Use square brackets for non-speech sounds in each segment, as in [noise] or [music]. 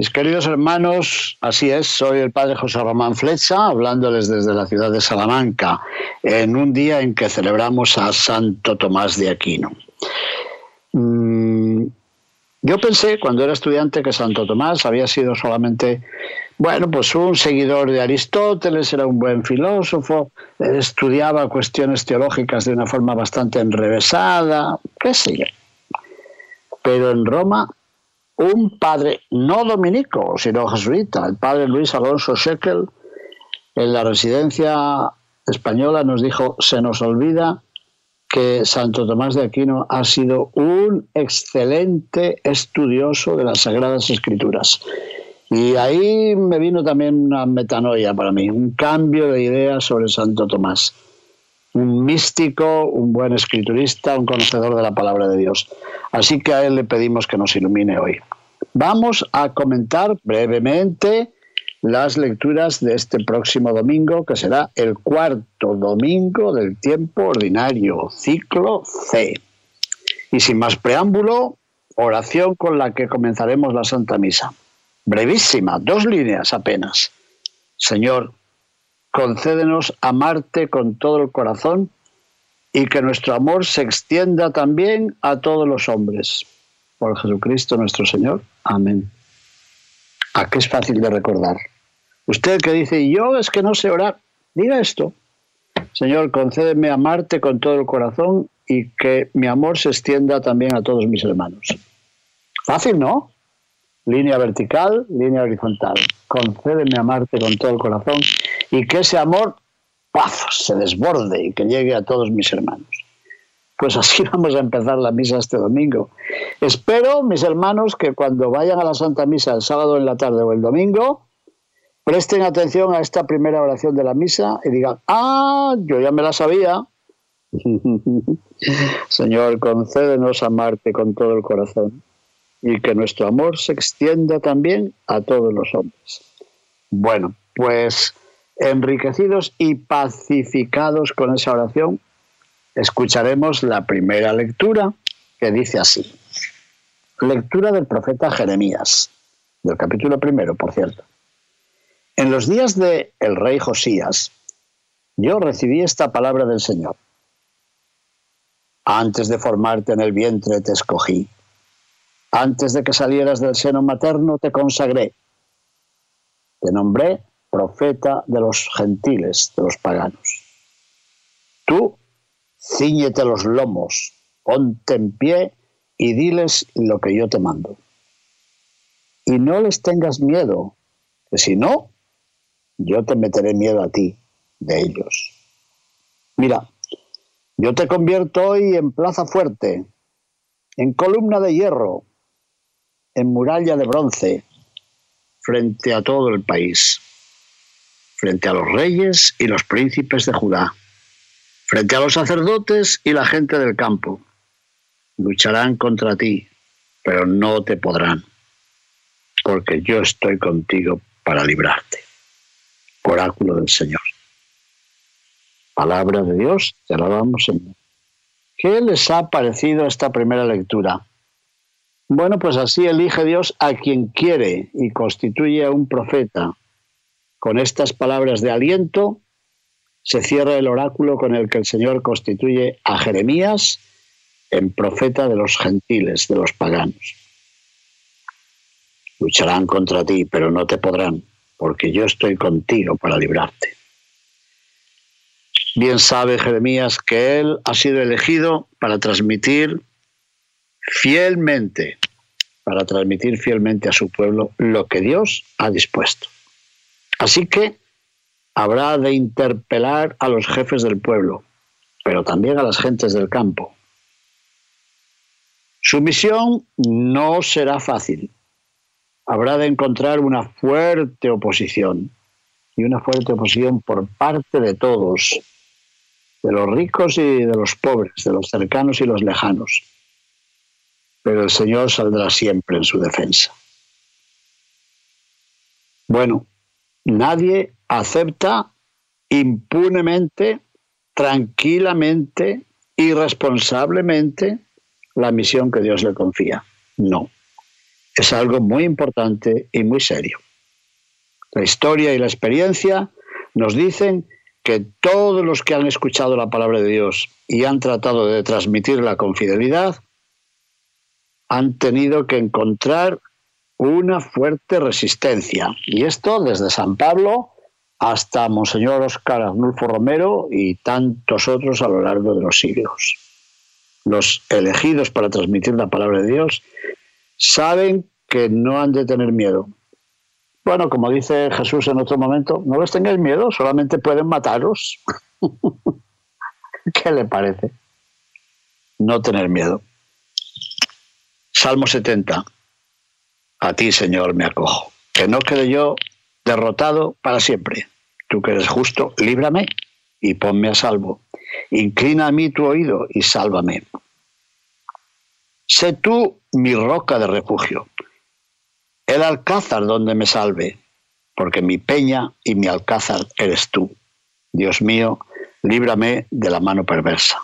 Mis queridos hermanos, así es, soy el padre José Román Flecha, hablándoles desde la ciudad de Salamanca, en un día en que celebramos a Santo Tomás de Aquino. Mm, yo pensé cuando era estudiante que Santo Tomás había sido solamente, bueno, pues un seguidor de Aristóteles, era un buen filósofo, estudiaba cuestiones teológicas de una forma bastante enrevesada, qué sé yo. Pero en Roma un padre no dominico, sino jesuita, el padre Luis Alonso Shekel, en la residencia española nos dijo, se nos olvida que Santo Tomás de Aquino ha sido un excelente estudioso de las Sagradas Escrituras. Y ahí me vino también una metanoia para mí, un cambio de idea sobre Santo Tomás. Un místico, un buen escriturista, un conocedor de la palabra de Dios. Así que a él le pedimos que nos ilumine hoy. Vamos a comentar brevemente las lecturas de este próximo domingo, que será el cuarto domingo del tiempo ordinario, ciclo C. Y sin más preámbulo, oración con la que comenzaremos la Santa Misa. Brevísima, dos líneas apenas. Señor, concédenos amarte con todo el corazón y que nuestro amor se extienda también a todos los hombres. Por Jesucristo nuestro Señor. Amén. ¿A qué es fácil de recordar? Usted que dice, yo es que no sé orar, diga esto. Señor, concédeme amarte con todo el corazón y que mi amor se extienda también a todos mis hermanos. Fácil, ¿no? Línea vertical, línea horizontal. Concédeme amarte con todo el corazón y que ese amor ¡paf! se desborde y que llegue a todos mis hermanos. Pues así [laughs] vamos a empezar la misa este domingo. Espero, mis hermanos, que cuando vayan a la Santa Misa el sábado en la tarde o el domingo, presten atención a esta primera oración de la misa y digan, ah, yo ya me la sabía. [laughs] Señor, concédenos amarte con todo el corazón y que nuestro amor se extienda también a todos los hombres. Bueno, pues enriquecidos y pacificados con esa oración, escucharemos la primera lectura que dice así. Lectura del profeta Jeremías, del capítulo primero, por cierto. En los días de el rey Josías, yo recibí esta palabra del Señor. Antes de formarte en el vientre te escogí. Antes de que salieras del seno materno te consagré. Te nombré profeta de los gentiles, de los paganos. Tú Cíñete los lomos, ponte en pie y diles lo que yo te mando. Y no les tengas miedo, que si no, yo te meteré miedo a ti de ellos. Mira, yo te convierto hoy en plaza fuerte, en columna de hierro, en muralla de bronce, frente a todo el país, frente a los reyes y los príncipes de Judá frente a los sacerdotes y la gente del campo. Lucharán contra ti, pero no te podrán, porque yo estoy contigo para librarte. Oráculo del Señor. Palabra de Dios, te alabamos, Señor. ¿Qué les ha parecido esta primera lectura? Bueno, pues así elige Dios a quien quiere y constituye a un profeta con estas palabras de aliento se cierra el oráculo con el que el Señor constituye a Jeremías en profeta de los gentiles, de los paganos. Lucharán contra ti, pero no te podrán, porque yo estoy contigo para librarte. Bien sabe Jeremías que él ha sido elegido para transmitir fielmente, para transmitir fielmente a su pueblo lo que Dios ha dispuesto. Así que habrá de interpelar a los jefes del pueblo, pero también a las gentes del campo. Su misión no será fácil. Habrá de encontrar una fuerte oposición y una fuerte oposición por parte de todos, de los ricos y de los pobres, de los cercanos y los lejanos. Pero el Señor saldrá siempre en su defensa. Bueno, nadie acepta impunemente, tranquilamente, irresponsablemente la misión que Dios le confía. No. Es algo muy importante y muy serio. La historia y la experiencia nos dicen que todos los que han escuchado la palabra de Dios y han tratado de transmitirla con fidelidad han tenido que encontrar una fuerte resistencia. Y esto desde San Pablo hasta Monseñor Oscar Arnulfo Romero y tantos otros a lo largo de los siglos. Los elegidos para transmitir la palabra de Dios saben que no han de tener miedo. Bueno, como dice Jesús en otro momento, no les tengáis miedo, solamente pueden mataros. [laughs] ¿Qué le parece? No tener miedo. Salmo 70. A ti, Señor, me acojo. Que no quede yo derrotado para siempre. Tú que eres justo, líbrame y ponme a salvo. Inclina a mí tu oído y sálvame. Sé tú mi roca de refugio, el alcázar donde me salve, porque mi peña y mi alcázar eres tú. Dios mío, líbrame de la mano perversa.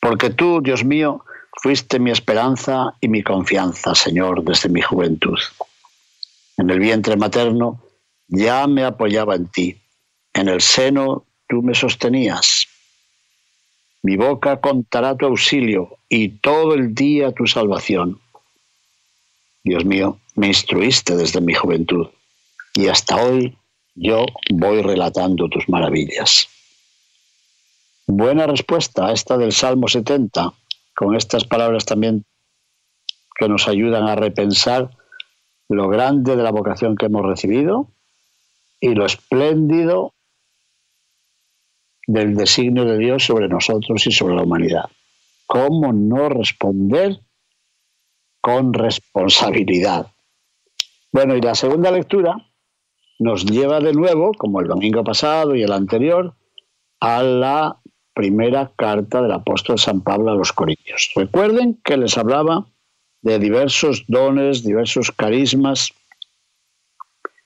Porque tú, Dios mío, fuiste mi esperanza y mi confianza, Señor, desde mi juventud. En el vientre materno ya me apoyaba en ti. En el seno tú me sostenías. Mi boca contará tu auxilio y todo el día tu salvación. Dios mío, me instruiste desde mi juventud y hasta hoy yo voy relatando tus maravillas. Buena respuesta a esta del Salmo 70, con estas palabras también que nos ayudan a repensar lo grande de la vocación que hemos recibido y lo espléndido del designio de Dios sobre nosotros y sobre la humanidad. ¿Cómo no responder con responsabilidad? Bueno, y la segunda lectura nos lleva de nuevo, como el domingo pasado y el anterior, a la primera carta del apóstol San Pablo a los Corintios. Recuerden que les hablaba de diversos dones, diversos carismas.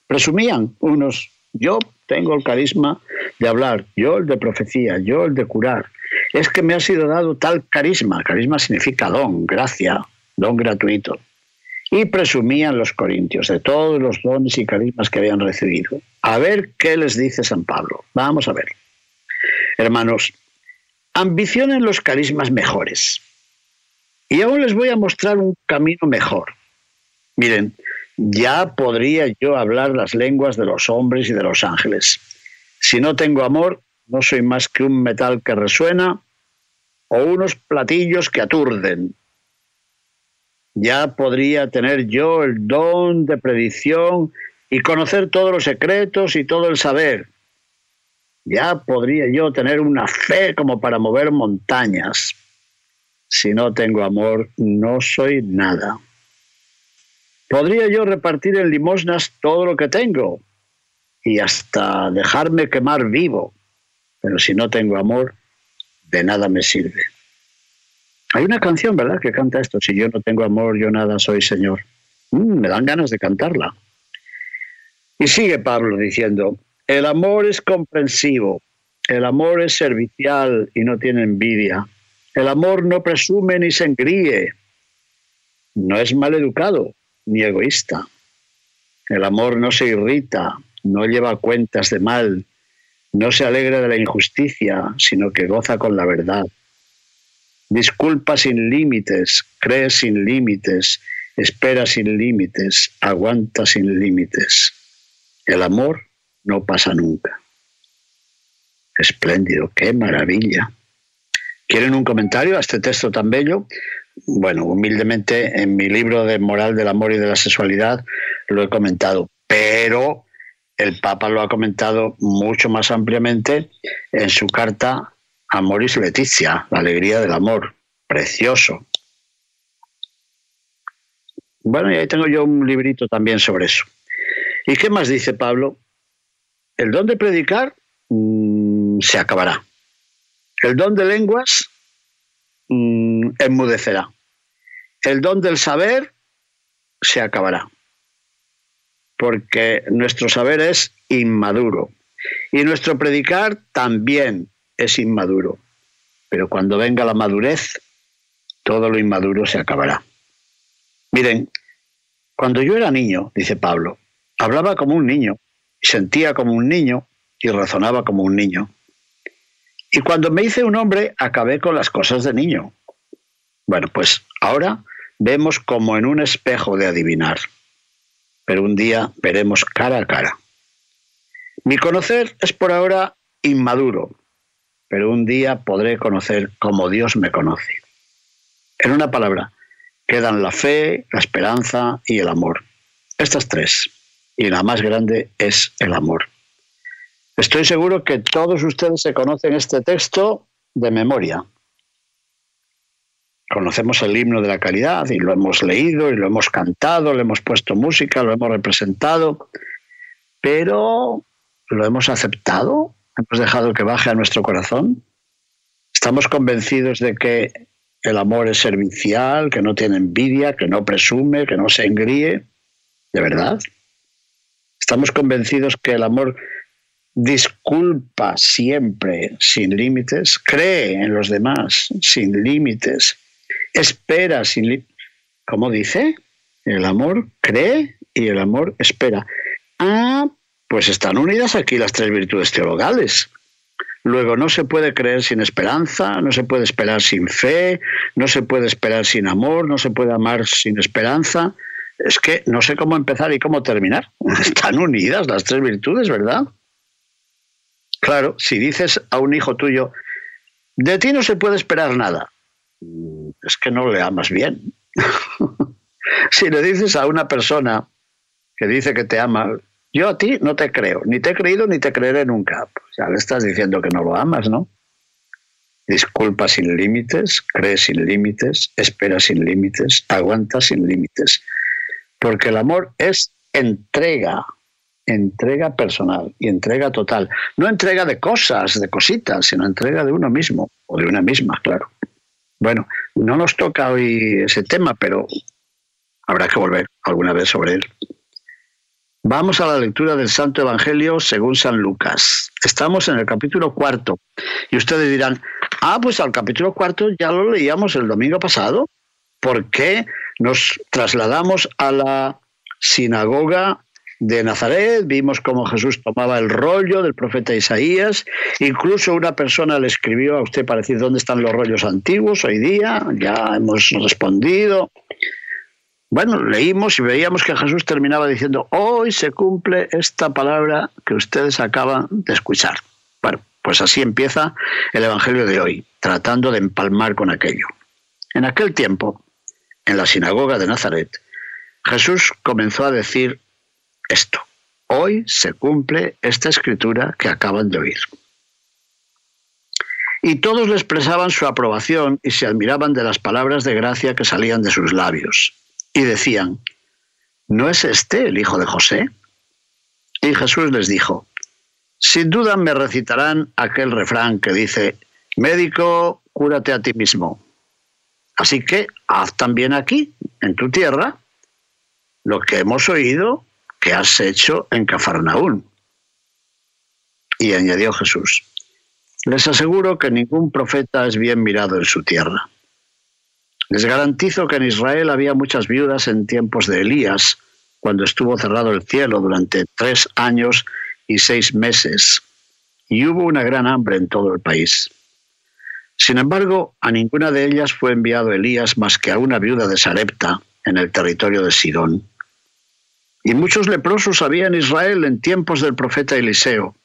Presumían unos, yo tengo el carisma de hablar, yo el de profecía, yo el de curar. Es que me ha sido dado tal carisma. Carisma significa don, gracia, don gratuito. Y presumían los corintios de todos los dones y carismas que habían recibido. A ver qué les dice San Pablo. Vamos a ver. Hermanos, ambicionen los carismas mejores. Y aún les voy a mostrar un camino mejor. Miren, ya podría yo hablar las lenguas de los hombres y de los ángeles. Si no tengo amor, no soy más que un metal que resuena o unos platillos que aturden ya podría tener yo el don de predicción y conocer todos los secretos y todo el saber. Ya podría yo tener una fe como para mover montañas. Si no tengo amor, no soy nada. Podría yo repartir en limosnas todo lo que tengo y hasta dejarme quemar vivo, pero si no tengo amor, de nada me sirve. Hay una canción, ¿verdad?, que canta esto. Si yo no tengo amor, yo nada soy, Señor. Mm, me dan ganas de cantarla. Y sigue Pablo diciendo, el amor es comprensivo, el amor es servicial y no tiene envidia. El amor no presume ni se engríe, no es mal educado ni egoísta. El amor no se irrita, no lleva cuentas de mal, no se alegra de la injusticia, sino que goza con la verdad. Disculpa sin límites, cree sin límites, espera sin límites, aguanta sin límites. El amor no pasa nunca. Espléndido, qué maravilla. ¿Quieren un comentario a este texto tan bello? Bueno, humildemente en mi libro de Moral del Amor y de la Sexualidad lo he comentado, pero el Papa lo ha comentado mucho más ampliamente en su carta Amoris Leticia, la alegría del amor, precioso. Bueno, y ahí tengo yo un librito también sobre eso. ¿Y qué más dice Pablo? El don de predicar mm, se acabará. El don de lenguas mm, enmudecerá. El don del saber se acabará. Porque nuestro saber es inmaduro. Y nuestro predicar también es inmaduro. Pero cuando venga la madurez, todo lo inmaduro se acabará. Miren, cuando yo era niño, dice Pablo, hablaba como un niño, sentía como un niño y razonaba como un niño. Y cuando me hice un hombre, acabé con las cosas de niño. Bueno, pues ahora vemos como en un espejo de adivinar, pero un día veremos cara a cara. Mi conocer es por ahora inmaduro, pero un día podré conocer como Dios me conoce. En una palabra, quedan la fe, la esperanza y el amor. Estas tres. Y la más grande es el amor. Estoy seguro que todos ustedes se conocen este texto de memoria. Conocemos el himno de la caridad y lo hemos leído y lo hemos cantado, le hemos puesto música, lo hemos representado, pero ¿lo hemos aceptado? ¿Hemos dejado que baje a nuestro corazón? ¿Estamos convencidos de que el amor es servicial, que no tiene envidia, que no presume, que no se engríe. ¿De verdad? Estamos convencidos que el amor disculpa siempre sin límites, cree en los demás sin límites, espera sin límites. ¿Cómo dice? El amor cree y el amor espera. Ah, pues están unidas aquí las tres virtudes teologales. Luego, no se puede creer sin esperanza, no se puede esperar sin fe, no se puede esperar sin amor, no se puede amar sin esperanza. Es que no sé cómo empezar y cómo terminar. [laughs] Están unidas las tres virtudes, ¿verdad? Claro, si dices a un hijo tuyo, de ti no se puede esperar nada, es que no le amas bien. [laughs] si le dices a una persona que dice que te ama, yo a ti no te creo, ni te he creído ni te creeré nunca. Pues ya le estás diciendo que no lo amas, ¿no? Disculpa sin límites, cree sin límites, espera sin límites, aguanta sin límites. Porque el amor es entrega, entrega personal y entrega total. No entrega de cosas, de cositas, sino entrega de uno mismo o de una misma, claro. Bueno, no nos toca hoy ese tema, pero habrá que volver alguna vez sobre él. Vamos a la lectura del Santo Evangelio según San Lucas. Estamos en el capítulo cuarto. Y ustedes dirán, ah, pues al capítulo cuarto ya lo leíamos el domingo pasado. ¿Por qué nos trasladamos a la sinagoga de Nazaret? Vimos cómo Jesús tomaba el rollo del profeta Isaías. Incluso una persona le escribió a usted para decir dónde están los rollos antiguos hoy día. Ya hemos respondido. Bueno, leímos y veíamos que Jesús terminaba diciendo, hoy se cumple esta palabra que ustedes acaban de escuchar. Bueno, pues así empieza el Evangelio de hoy, tratando de empalmar con aquello. En aquel tiempo, en la sinagoga de Nazaret, Jesús comenzó a decir esto, hoy se cumple esta escritura que acaban de oír. Y todos le expresaban su aprobación y se admiraban de las palabras de gracia que salían de sus labios y decían, ¿no es este el hijo de José? Y Jesús les dijo, sin duda me recitarán aquel refrán que dice, médico, cúrate a ti mismo. Así que haz también aquí, en tu tierra, lo que hemos oído que has hecho en Cafarnaún. Y añadió Jesús, les aseguro que ningún profeta es bien mirado en su tierra. Les garantizo que en Israel había muchas viudas en tiempos de Elías, cuando estuvo cerrado el cielo durante tres años y seis meses, y hubo una gran hambre en todo el país. Sin embargo, a ninguna de ellas fue enviado Elías más que a una viuda de Sarepta, en el territorio de Sidón. Y muchos leprosos había en Israel en tiempos del profeta Eliseo.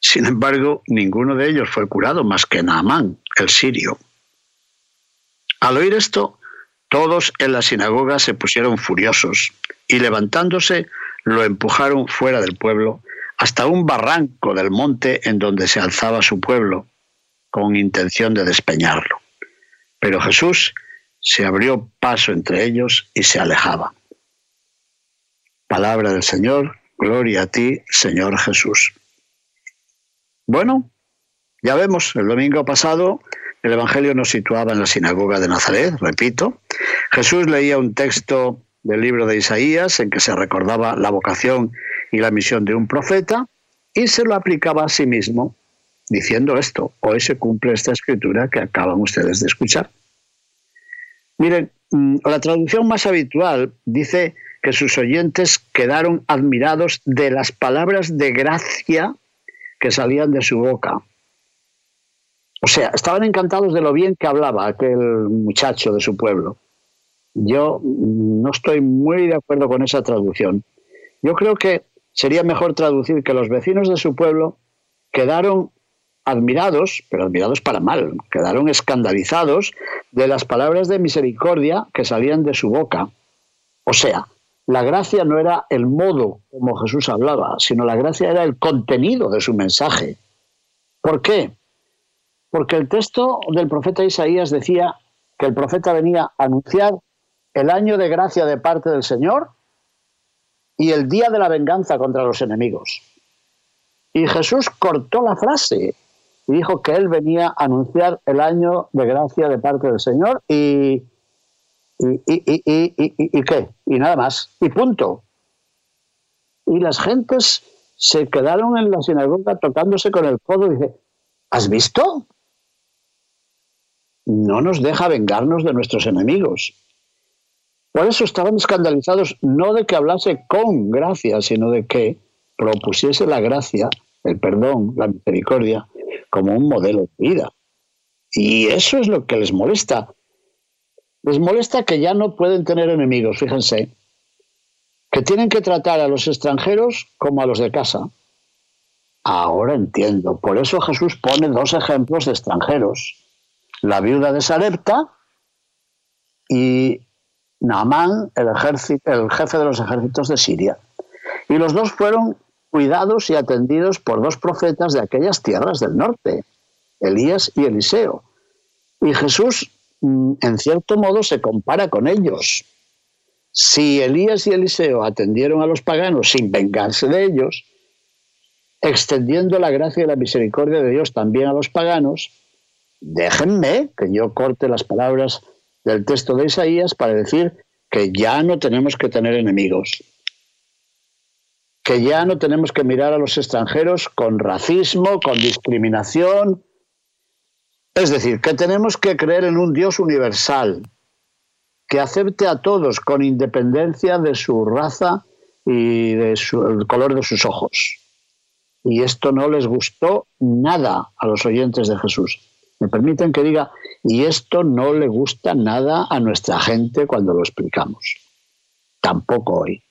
Sin embargo, ninguno de ellos fue curado más que Naamán, el sirio. Al oír esto, todos en la sinagoga se pusieron furiosos y levantándose lo empujaron fuera del pueblo hasta un barranco del monte en donde se alzaba su pueblo, con intención de despeñarlo. Pero Jesús se abrió paso entre ellos y se alejaba. Palabra del Señor, gloria a ti, Señor Jesús. Bueno, ya vemos, el domingo pasado el Evangelio nos situaba en la sinagoga de Nazaret, repito. Jesús leía un texto del libro de Isaías en que se recordaba la vocación y la misión de un profeta y se lo aplicaba a sí mismo diciendo esto. Hoy se cumple esta escritura que acaban ustedes de escuchar. Miren, mm, la traducción más habitual dice que sus oyentes quedaron admirados de las palabras de gracia que salían de su boca. O sea, estaban encantados de lo bien que hablaba aquel muchacho de su pueblo. Yo no estoy muy de acuerdo con esa traducción. Yo creo que sería mejor traducir que los vecinos de su pueblo quedaron admirados, pero admirados para mal, quedaron escandalizados de las palabras de misericordia que salían de su boca. O sea, la gracia no era el modo como Jesús hablaba, sino la gracia era el contenido de su mensaje. ¿Por qué? Porque el texto del profeta Isaías decía que el profeta venía a anunciar el año de gracia de parte del Señor y el día de la venganza contra los enemigos. Y Jesús cortó la frase y dijo que él venía a anunciar el año de gracia de parte del Señor y, y, y, qué, y nada más, y punto. Y las gentes se quedaron en la sinagoga tocándose con el codo y dice, ¿has visto? No nos deja vengarnos de nuestros enemigos. Por eso estaban escandalizados no de que hablase con gracia, sino de que propusiese la gracia, el perdón, la misericordia, como un modelo de vida. Y eso es lo que les molesta. Les molesta que ya no pueden tener enemigos, fíjense, que tienen que tratar a los extranjeros como a los de casa. Ahora entiendo. Por eso Jesús pone dos ejemplos de extranjeros. La viuda de Sarepta y Naamán, el, el jefe de los ejércitos de Siria. Y los dos fueron cuidados y atendidos por dos profetas de aquellas tierras del norte, Elías y Eliseo. Y Jesús, mm, en cierto modo, se compara con ellos. Si Elías y Eliseo atendieron a los paganos sin vengarse de ellos, extendiendo la gracia y la misericordia de Dios también a los paganos, déjenme que yo corte las palabras del texto de Isaías para decir que ya no tenemos que tener enemigos, que ya no tenemos que mirar a los extranjeros con racismo, con discriminación. Es decir, que tenemos que creer en un Dios universal, que acepte a todos con independencia de su raza y del color de sus ojos. Y esto no les gustó nada a los oyentes de Jesús. Me permiten que diga, y esto no le gusta nada a nuestra gente cuando lo explicamos. Tampoco hoy.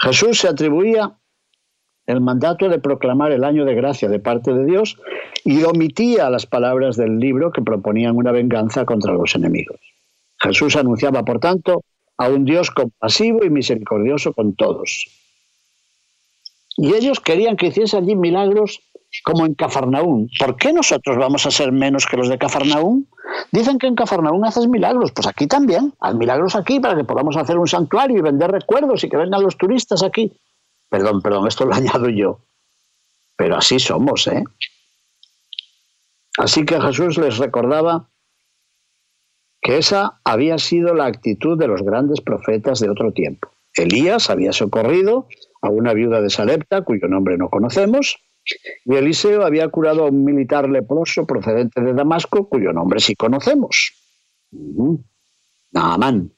Jesús se atribuía el mandato de proclamar el año de gracia de parte de Dios y omitía las palabras del libro que proponían una venganza contra los enemigos. Jesús anunciaba, por tanto, a un Dios compasivo y misericordioso con todos. Y ellos querían que hiciese allí milagros como en Cafarnaún. ¿Por qué nosotros vamos a ser menos que los de Cafarnaún? Dicen que en Cafarnaún haces milagros, pues aquí también, haz milagros aquí para que podamos hacer un santuario y vender recuerdos y que vengan los turistas aquí. Perdón, perdón, esto lo [laughs] añado yo. Pero así somos, ¿eh? Así que Jesús les recordaba que esa había sido la actitud de los grandes profetas de otro tiempo. Elías había socorrido a una viuda de Sarepta, cuyo nombre no conocemos, y Eliseo había curado a un militar leproso procedente de Damasco, cuyo nombre sí conocemos. Naamán.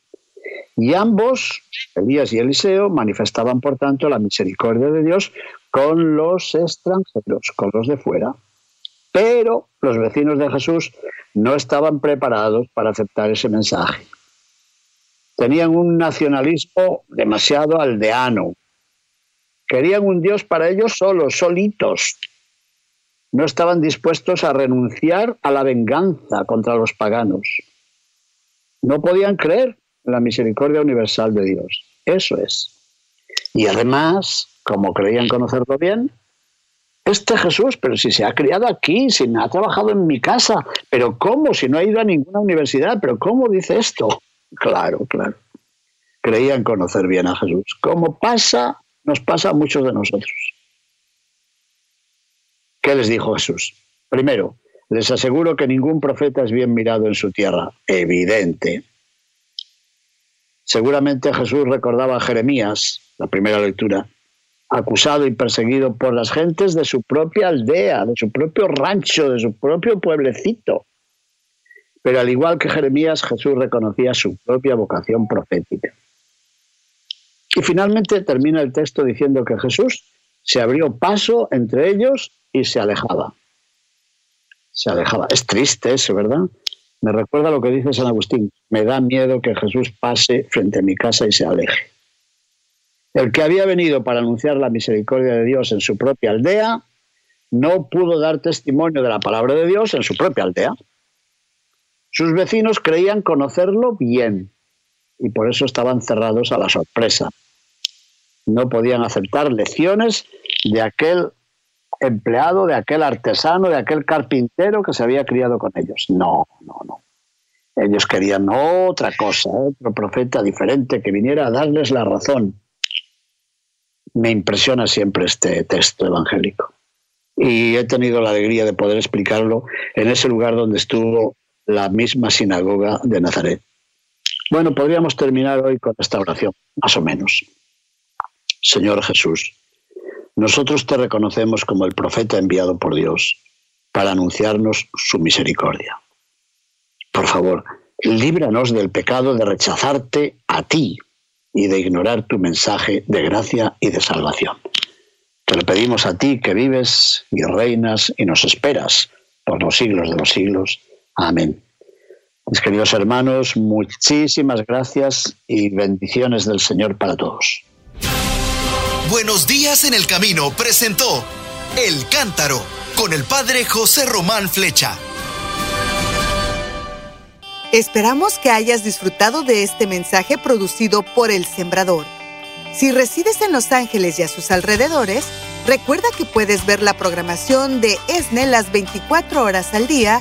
Y ambos, Elías y Eliseo, manifestaban, por tanto, la misericordia de Dios con los extranjeros, con los de fuera. Pero los vecinos de Jesús no estaban preparados para aceptar ese mensaje. Tenían un nacionalismo demasiado aldeano, Querían un Dios para ellos solos, solitos. No estaban dispuestos a renunciar a la venganza contra los paganos. No podían creer en la misericordia universal de Dios. Eso es. Y además, como creían conocerlo bien, este Jesús, pero si se ha criado aquí, si ha trabajado en mi casa, pero ¿cómo? Si no ha ido a ninguna universidad, pero ¿cómo dice esto? Claro, claro. Creían conocer bien a Jesús. Como pasa, nos pasa a muchos de nosotros. ¿Qué les dijo Jesús? Primero, les aseguro que ningún profeta es bien mirado en su tierra. Evidente. Seguramente Jesús recordaba a Jeremías, la primera lectura, acusado y perseguido por las gentes de su propia aldea, de su propio rancho, de su propio pueblecito. Pero al igual que Jeremías, Jesús reconocía su propia vocación profética. Y finalmente termina el texto diciendo que Jesús se abrió paso entre ellos y se alejaba. Se alejaba. Es triste eso, ¿verdad? Me recuerda lo que dice San Agustín. Me da miedo que Jesús pase frente a mi casa y se aleje. El que había venido para anunciar la misericordia de Dios en su propia aldea, no pudo dar testimonio de la palabra de Dios en su propia aldea. Sus vecinos creían conocerlo bien y por eso estaban cerrados a la sorpresa. No podían aceptar lecciones de aquel empleado, de aquel artesano, de aquel carpintero que se había criado con ellos. No, no, no. Ellos querían otra cosa, otro profeta diferente que viniera a darles la razón me impresiona siempre este texto evangélico. Y he tenido la alegría de poder explicarlo en ese lugar donde estuvo la misma sinagoga de Nazaret. Bueno, podríamos terminar hoy con esta oración, más o menos. Señor Jesús, nosotros te reconocemos como el profeta enviado por Dios para anunciarnos su misericordia. Por favor, líbranos del pecado de rechazarte a ti y de ignorar tu mensaje de gracia y de salvación. Te lo pedimos a ti que vives y reinas y nos esperas por los siglos de los siglos. Amén. Mis queridos hermanos, muchísimas gracias y bendiciones del Señor para todos. Buenos días en el camino presentó El Cántaro con el Padre José Román Flecha. Esperamos que hayas disfrutado de este mensaje producido por El Sembrador. Si resides en Los Ángeles y a sus alrededores, recuerda que puedes ver la programación de ESNE las 24 horas al día